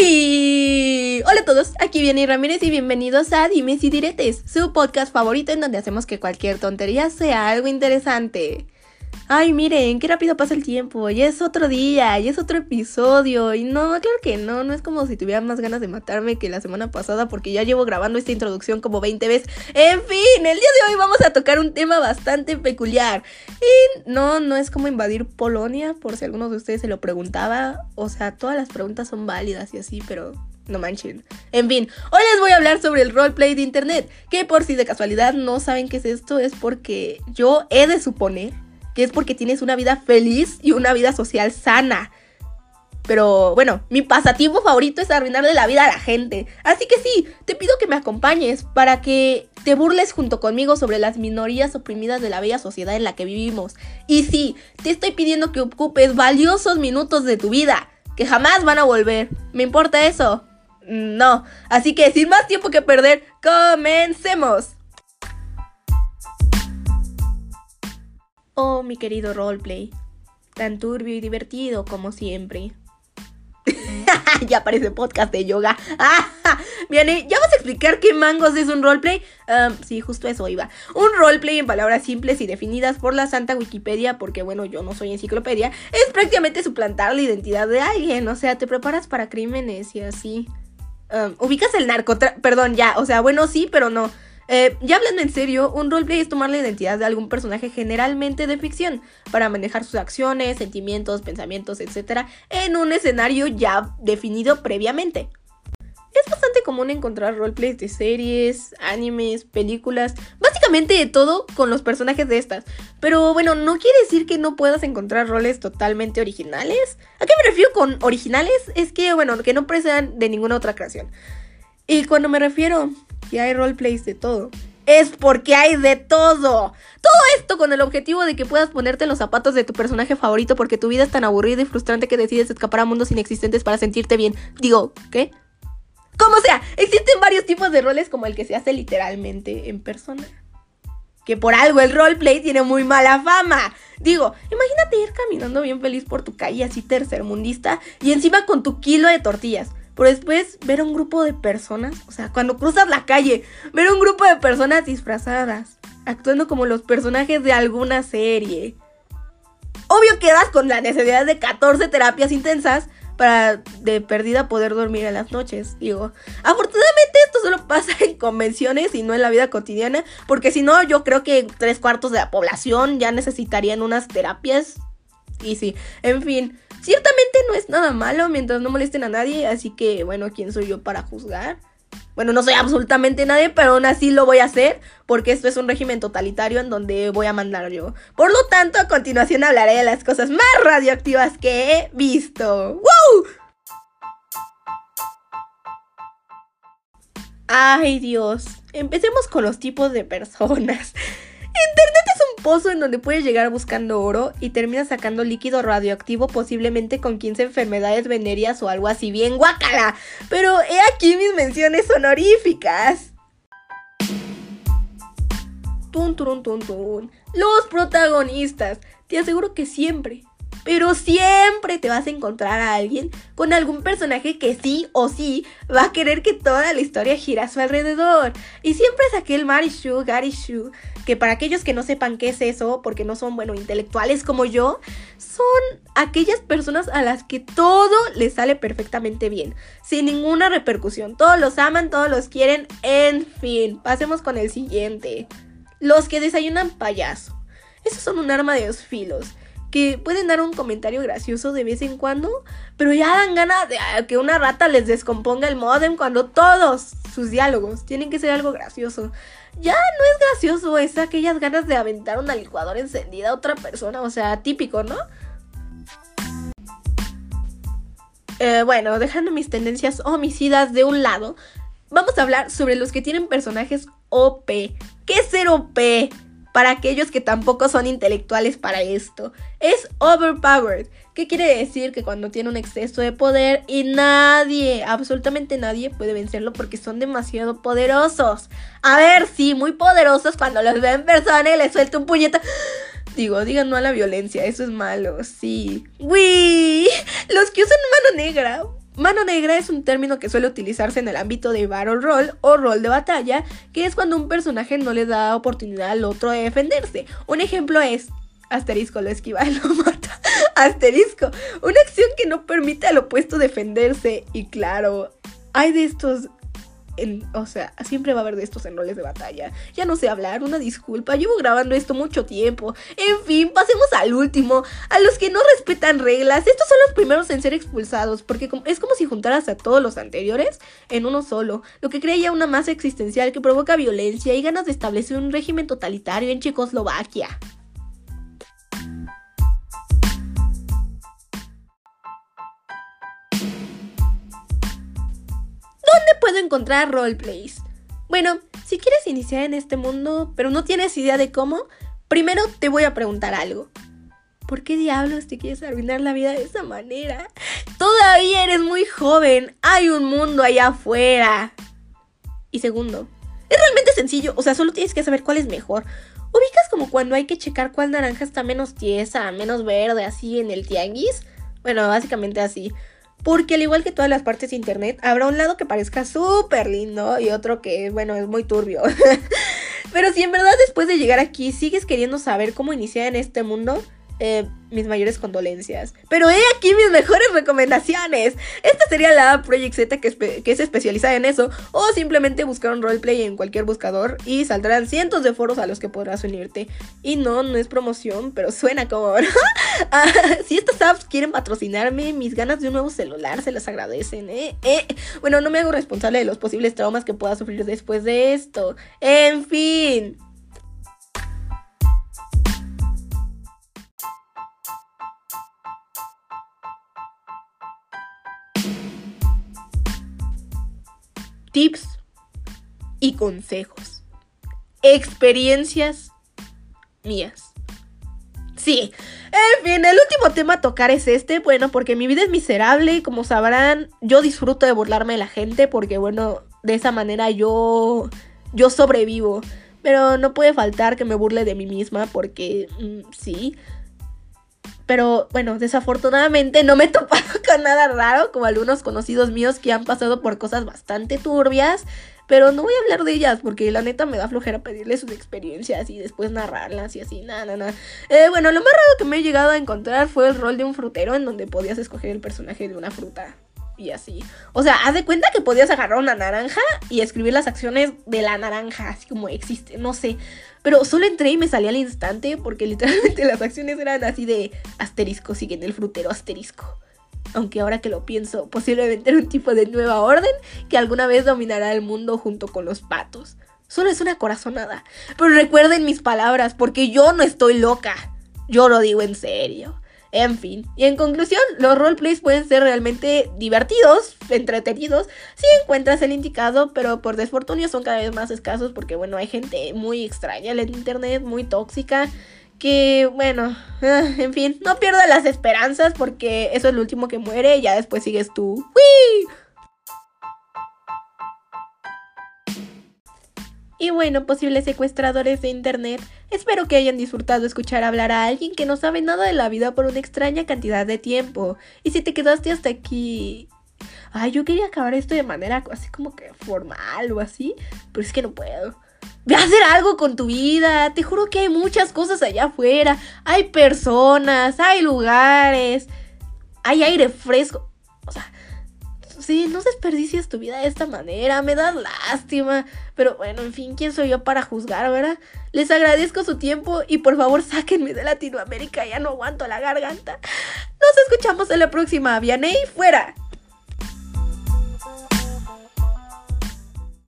Hola a todos, aquí viene Ramírez y bienvenidos a Dimes y Diretes, su podcast favorito en donde hacemos que cualquier tontería sea algo interesante. Ay, miren, qué rápido pasa el tiempo, ya es otro día, ya es otro episodio, y no, claro que no, no es como si tuviera más ganas de matarme que la semana pasada porque ya llevo grabando esta introducción como 20 veces. En fin, el día de hoy vamos a tocar un tema bastante peculiar. Y no, no es como invadir Polonia, por si alguno de ustedes se lo preguntaba, o sea, todas las preguntas son válidas y así, pero no manchen. En fin, hoy les voy a hablar sobre el roleplay de internet. Que por si de casualidad no saben qué es esto, es porque yo he de suponer que es porque tienes una vida feliz y una vida social sana. Pero bueno, mi pasatiempo favorito es arruinarle la vida a la gente. Así que sí, te pido que me acompañes para que te burles junto conmigo sobre las minorías oprimidas de la bella sociedad en la que vivimos. Y sí, te estoy pidiendo que ocupes valiosos minutos de tu vida, que jamás van a volver. ¿Me importa eso? No. Así que sin más tiempo que perder, comencemos. Oh, mi querido roleplay. Tan turbio y divertido como siempre. ya parece podcast de yoga. Bien, ¿ya vas a explicar qué mangos es un roleplay? sí, justo eso iba. Un roleplay en palabras simples y definidas por la santa Wikipedia, porque bueno, yo no soy enciclopedia, es prácticamente suplantar la identidad de alguien. O sea, te preparas para crímenes y así. ubicas el narco... Perdón, ya, o sea, bueno, sí, pero no. Eh, ya hablando en serio, un roleplay es tomar la identidad de algún personaje generalmente de ficción para manejar sus acciones, sentimientos, pensamientos, etc. en un escenario ya definido previamente. Es bastante común encontrar roleplays de series, animes, películas, básicamente de todo con los personajes de estas. Pero bueno, no quiere decir que no puedas encontrar roles totalmente originales. ¿A qué me refiero con originales? Es que, bueno, que no precedan de ninguna otra creación. Y cuando me refiero que hay roleplays de todo, es porque hay de todo. Todo esto con el objetivo de que puedas ponerte los zapatos de tu personaje favorito porque tu vida es tan aburrida y frustrante que decides escapar a mundos inexistentes para sentirte bien. Digo, ¿qué? Como sea, existen varios tipos de roles como el que se hace literalmente en persona. Que por algo el roleplay tiene muy mala fama. Digo, imagínate ir caminando bien feliz por tu calle así tercermundista y encima con tu kilo de tortillas. Pero después ver a un grupo de personas, o sea, cuando cruzas la calle, ver a un grupo de personas disfrazadas, actuando como los personajes de alguna serie. Obvio quedas con la necesidad de 14 terapias intensas para de perdida poder dormir en las noches. Digo, afortunadamente esto solo pasa en convenciones y no en la vida cotidiana, porque si no, yo creo que tres cuartos de la población ya necesitarían unas terapias. Y sí, en fin. Ciertamente no es nada malo mientras no molesten a nadie, así que bueno, ¿quién soy yo para juzgar? Bueno, no soy absolutamente nadie, pero aún así lo voy a hacer porque esto es un régimen totalitario en donde voy a mandar yo. Por lo tanto, a continuación hablaré de las cosas más radioactivas que he visto. ¡Woo! Ay Dios, empecemos con los tipos de personas. Internet pozo en donde puedes llegar buscando oro y terminas sacando líquido radioactivo posiblemente con 15 enfermedades venéreas o algo así bien guacala. Pero he aquí mis menciones honoríficas. Tun, tun, tun, tun. Los protagonistas. Te aseguro que siempre, pero siempre te vas a encontrar a alguien con algún personaje que sí o sí va a querer que toda la historia gira a su alrededor. Y siempre es aquel Marishu, Garishu, que para aquellos que no sepan qué es eso, porque no son, bueno, intelectuales como yo, son aquellas personas a las que todo les sale perfectamente bien, sin ninguna repercusión. Todos los aman, todos los quieren, en fin. Pasemos con el siguiente. Los que desayunan payaso. Esos son un arma de dos filos que pueden dar un comentario gracioso de vez en cuando, pero ya dan ganas de ah, que una rata les descomponga el modem cuando todos sus diálogos tienen que ser algo gracioso. Ya no es gracioso, es aquellas ganas de aventar una licuadora encendida a otra persona, o sea, típico, ¿no? Eh, bueno, dejando mis tendencias homicidas de un lado, vamos a hablar sobre los que tienen personajes OP. ¿Qué es ser OP? Para aquellos que tampoco son intelectuales para esto. Es overpowered. ¿Qué quiere decir? Que cuando tiene un exceso de poder y nadie, absolutamente nadie puede vencerlo porque son demasiado poderosos. A ver, sí, muy poderosos cuando los ven en persona y les suelta un puñetazo. Digo, digan no a la violencia, eso es malo, sí. ¡Uy! Los que usan mano negra. Mano negra es un término que suele utilizarse en el ámbito de battle roll o rol de batalla, que es cuando un personaje no le da oportunidad al otro de defenderse. Un ejemplo es asterisco lo esquiva y lo mata. asterisco, una acción que no permite al opuesto defenderse. Y claro, hay de estos o sea, siempre va a haber de estos en roles de batalla. Ya no sé hablar, una disculpa, llevo grabando esto mucho tiempo. En fin, pasemos al último. A los que no respetan reglas, estos son los primeros en ser expulsados, porque es como si juntaras a todos los anteriores en uno solo, lo que crea ya una masa existencial que provoca violencia y ganas de establecer un régimen totalitario en Checoslovaquia. Puedo encontrar roleplays? Bueno, si quieres iniciar en este mundo, pero no tienes idea de cómo, primero te voy a preguntar algo. ¿Por qué diablos te quieres arruinar la vida de esa manera? Todavía eres muy joven, hay un mundo allá afuera. Y segundo, es realmente sencillo, o sea, solo tienes que saber cuál es mejor. ¿Ubicas como cuando hay que checar cuál naranja está menos tiesa, menos verde, así en el tianguis? Bueno, básicamente así. Porque al igual que todas las partes de internet, habrá un lado que parezca súper lindo y otro que, bueno, es muy turbio. Pero si en verdad después de llegar aquí sigues queriendo saber cómo iniciar en este mundo, eh, mis mayores condolencias. Pero he aquí mis mejores recomendaciones. Esta sería la Project Z que, que, es especializada en eso. O simplemente buscar un roleplay en cualquier buscador y saldrán cientos de foros a los que podrás unirte. Y no, no es promoción, pero suena como... Ah, si estas apps quieren patrocinarme, mis ganas de un nuevo celular se las agradecen. ¿eh? ¿eh? Bueno, no me hago responsable de los posibles traumas que pueda sufrir después de esto. En fin. Tips y consejos. Experiencias mías. Sí, en fin, el último tema a tocar es este, bueno, porque mi vida es miserable como sabrán, yo disfruto de burlarme de la gente porque, bueno, de esa manera yo, yo sobrevivo. Pero no puede faltar que me burle de mí misma porque, mm, sí, pero bueno, desafortunadamente no me he topado con nada raro, como algunos conocidos míos que han pasado por cosas bastante turbias. Pero no voy a hablar de ellas porque la neta me da flojera pedirles sus experiencias y después narrarlas y así, nada, nada. Eh, bueno, lo más raro que me he llegado a encontrar fue el rol de un frutero en donde podías escoger el personaje de una fruta y así. O sea, haz de cuenta que podías agarrar una naranja y escribir las acciones de la naranja, así como existe, no sé. Pero solo entré y me salí al instante porque literalmente las acciones eran así de asterisco, siguen el frutero asterisco. Aunque ahora que lo pienso, posiblemente era un tipo de nueva orden que alguna vez dominará el mundo junto con los patos. Solo es una corazonada. Pero recuerden mis palabras, porque yo no estoy loca. Yo lo digo en serio. En fin, y en conclusión, los roleplays pueden ser realmente divertidos, entretenidos, si encuentras el indicado, pero por desfortunio son cada vez más escasos porque, bueno, hay gente muy extraña en internet, muy tóxica, que, bueno, ah, en fin, no pierdas las esperanzas porque eso es lo último que muere y ya después sigues tú. ¡Wii! Y bueno, posibles secuestradores de internet, espero que hayan disfrutado escuchar hablar a alguien que no sabe nada de la vida por una extraña cantidad de tiempo. Y si te quedaste hasta aquí... Ay, yo quería acabar esto de manera así como que formal o así, pero es que no puedo. Ve a hacer algo con tu vida. Te juro que hay muchas cosas allá afuera. Hay personas, hay lugares, hay aire fresco. O sea, sí, no desperdicies tu vida de esta manera, me da lástima. Pero bueno, en fin, ¿quién soy yo para juzgar, verdad? Les agradezco su tiempo y por favor sáquenme de Latinoamérica, ya no aguanto la garganta. Nos escuchamos en la próxima. Vianey, fuera.